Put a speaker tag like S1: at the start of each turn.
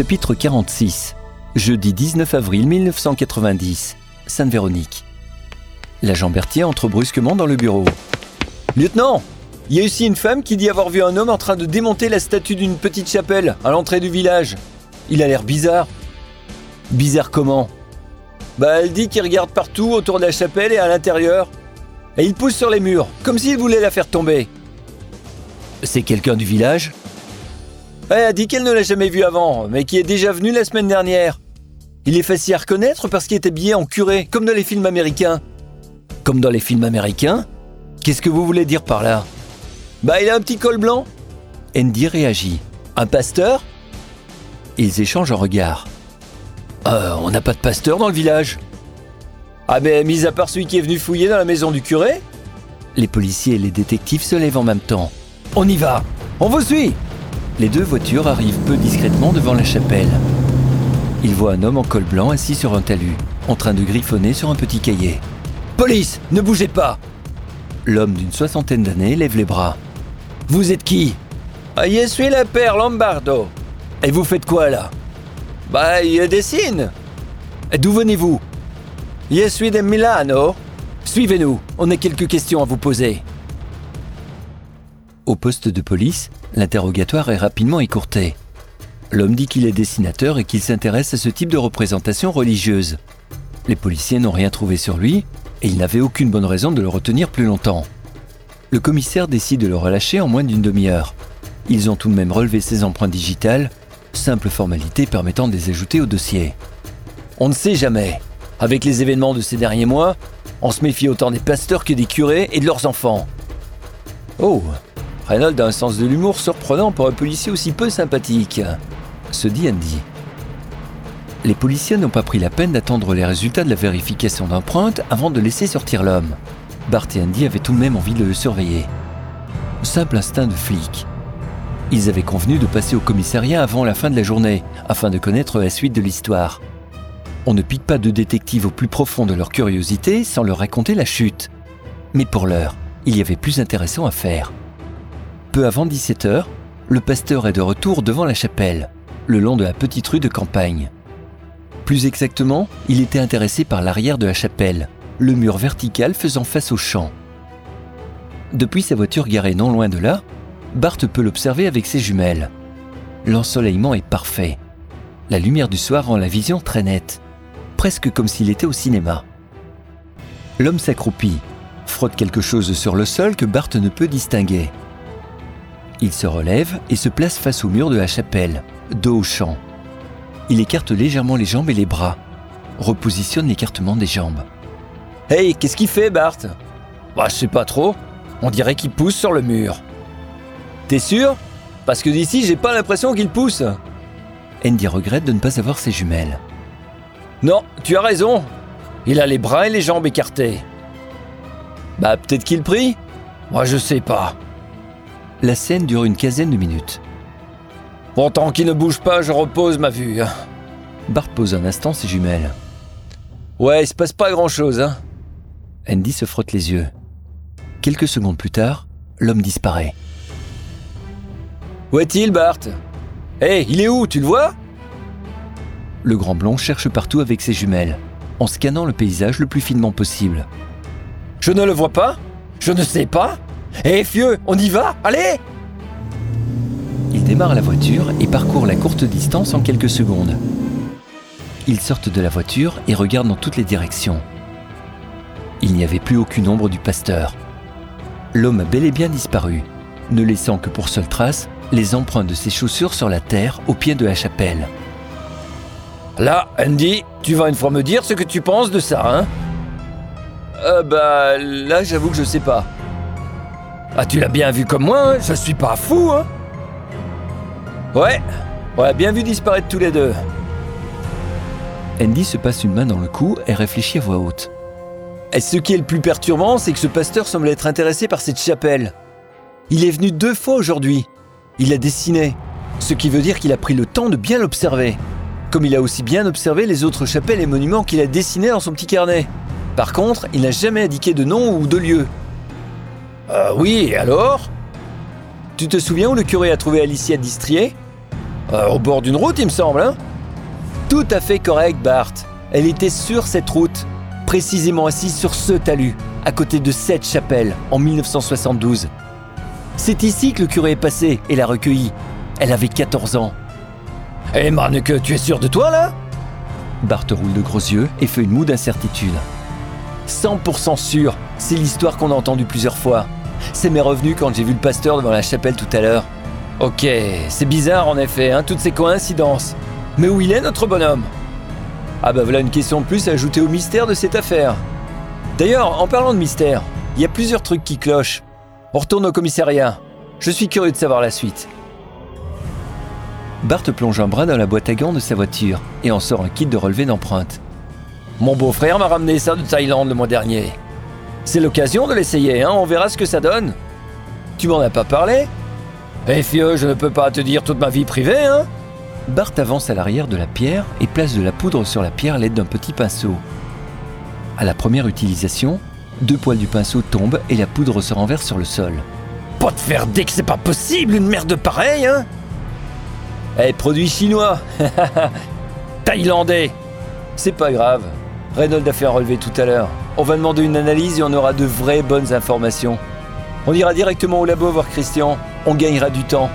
S1: Chapitre 46 Jeudi 19 avril 1990 Sainte-Véronique L'agent Berthier entre brusquement dans le bureau.
S2: Lieutenant Il y a ici une femme qui dit avoir vu un homme en train de démonter la statue d'une petite chapelle à l'entrée du village. Il a l'air bizarre.
S1: Bizarre comment
S2: Bah elle dit qu'il regarde partout autour de la chapelle et à l'intérieur. Et il pousse sur les murs, comme s'il voulait la faire tomber.
S1: C'est quelqu'un du village?
S2: Elle a dit qu'elle ne l'a jamais vu avant, mais qui est déjà venu la semaine dernière. Il est facile à reconnaître parce qu'il est habillé en curé, comme dans les films américains.
S1: Comme dans les films américains? Qu'est-ce que vous voulez dire par là?
S2: Bah il a un petit col blanc.
S1: Andy réagit.
S2: Un pasteur?
S1: Ils échangent un regard. Euh, on n'a pas de pasteur dans le village.
S2: Ah ben, mis à part celui qui est venu fouiller dans la maison du curé
S1: Les policiers et les détectives se lèvent en même temps.
S2: On y va On vous suit
S1: Les deux voitures arrivent peu discrètement devant la chapelle. Ils voient un homme en col blanc assis sur un talus, en train de griffonner sur un petit cahier.
S2: Police Ne bougez pas
S1: L'homme d'une soixantaine d'années lève les bras.
S2: Vous êtes qui?
S3: Ah, Je suis le père Lombardo.
S2: Et vous faites quoi là?
S3: Bah, je dessine.
S2: D'où venez-vous?
S3: Je suis de Milano.
S2: Suivez-nous, on a quelques questions à vous poser.
S1: Au poste de police, l'interrogatoire est rapidement écourté. L'homme dit qu'il est dessinateur et qu'il s'intéresse à ce type de représentation religieuse. Les policiers n'ont rien trouvé sur lui et ils n'avaient aucune bonne raison de le retenir plus longtemps. Le commissaire décide de le relâcher en moins d'une demi-heure. Ils ont tout de même relevé ses empreintes digitales, simple formalité permettant de les ajouter au dossier.
S2: On ne sait jamais. Avec les événements de ces derniers mois, on se méfie autant des pasteurs que des curés et de leurs enfants. Oh, Reynolds a un sens de l'humour surprenant pour un policier aussi peu sympathique, se dit Andy.
S1: Les policiers n'ont pas pris la peine d'attendre les résultats de la vérification d'empreintes avant de laisser sortir l'homme. Bart et Andy avaient tout de même envie de le surveiller. Simple instinct de flic. Ils avaient convenu de passer au commissariat avant la fin de la journée, afin de connaître la suite de l'histoire. On ne pique pas de détectives au plus profond de leur curiosité sans leur raconter la chute. Mais pour l'heure, il y avait plus intéressant à faire. Peu avant 17h, le pasteur est de retour devant la chapelle, le long de la petite rue de campagne. Plus exactement, il était intéressé par l'arrière de la chapelle, le mur vertical faisant face au champ. Depuis sa voiture garée non loin de là, Bart peut l'observer avec ses jumelles. L'ensoleillement est parfait. La lumière du soir rend la vision très nette, presque comme s'il était au cinéma. L'homme s'accroupit, frotte quelque chose sur le sol que Bart ne peut distinguer. Il se relève et se place face au mur de la chapelle, dos au champ. Il écarte légèrement les jambes et les bras, repositionne l'écartement des jambes.
S2: Hey, qu'est-ce qu'il fait, Bart? Bah, je sais pas trop. On dirait qu'il pousse sur le mur. T'es sûr? Parce que d'ici, j'ai pas l'impression qu'il pousse.
S1: Andy regrette de ne pas avoir ses jumelles.
S2: Non, tu as raison. Il a les bras et les jambes écartés. Bah, peut-être qu'il prie? Moi, je sais pas.
S1: La scène dure une quinzaine de minutes.
S3: Bon, tant qu'il ne bouge pas, je repose ma vue.
S1: Bart pose un instant ses jumelles.
S2: Ouais, il se passe pas grand-chose, hein.
S1: Andy se frotte les yeux. Quelques secondes plus tard, l'homme disparaît.
S2: Où est-il, Bart? Hé, il est où Tu le vois?
S1: Le grand blond cherche partout avec ses jumelles, en scannant le paysage le plus finement possible.
S2: Je ne le vois pas? Je ne sais pas? Hé, fieux, on y va Allez
S1: Il démarre la voiture et parcourt la courte distance en quelques secondes. Ils sortent de la voiture et regardent dans toutes les directions. Il n'y avait plus aucune ombre du pasteur. L'homme a bel et bien disparu, ne laissant que pour seule trace les empreintes de ses chaussures sur la terre au pied de la chapelle.
S2: Là, Andy, tu vas une fois me dire ce que tu penses de ça, hein? Euh, bah, là, j'avoue que je sais pas. Ah, tu l'as bien vu comme moi, hein je suis pas fou, hein Ouais, ouais, bien vu disparaître tous les deux.
S1: Andy se passe une main dans le cou et réfléchit à voix haute.
S2: Et ce qui est le plus perturbant, c'est que ce pasteur semble être intéressé par cette chapelle. Il est venu deux fois aujourd'hui. Il a dessiné, ce qui veut dire qu'il a pris le temps de bien l'observer. Comme il a aussi bien observé les autres chapelles et monuments qu'il a dessinés dans son petit carnet. Par contre, il n'a jamais indiqué de nom ou de lieu. Euh, oui, alors? Tu te souviens où le curé a trouvé Alicia Distrier?
S3: Euh, au bord d'une route, il me semble, hein?
S2: Tout à fait correct, Bart. Elle était sur cette route, précisément assise sur ce talus, à côté de cette chapelle, en 1972. C'est ici que le curé est passé et l'a recueillie. Elle avait 14 ans.
S3: Eh hey, tu es sûr de toi là?
S2: Bart roule de gros yeux et fait une moue d'incertitude. 100% sûr, c'est l'histoire qu'on a entendue plusieurs fois. C'est mes revenus quand j'ai vu le pasteur devant la chapelle tout à l'heure.
S3: Ok, c'est bizarre en effet, hein, toutes ces coïncidences. Mais où il est notre bonhomme?
S2: Ah bah voilà une question de plus à ajouter au mystère de cette affaire. D'ailleurs, en parlant de mystère, il y a plusieurs trucs qui clochent. On retourne au commissariat. Je suis curieux de savoir la suite. Bart plonge un bras dans la boîte à gants de sa voiture et en sort un kit de relevé d'empreintes.
S3: Mon beau-frère m'a ramené ça de Thaïlande le mois dernier. C'est l'occasion de l'essayer, hein, on verra ce que ça donne.
S2: Tu m'en as pas parlé?
S3: Eh fieu, je ne peux pas te dire toute ma vie privée, hein
S1: Bart avance à l'arrière de la pierre et place de la poudre sur la pierre à l'aide d'un petit pinceau. À la première utilisation, deux poils du pinceau tombent et la poudre se renverse sur le sol.
S3: Pas te faire dès que c'est pas possible, une merde pareille, hein
S2: Eh, produit chinois
S3: Thaïlandais
S2: C'est pas grave. Reynolds a fait un relevé tout à l'heure. On va demander une analyse et on aura de vraies bonnes informations. On ira directement au labo voir Christian. On gagnera du temps.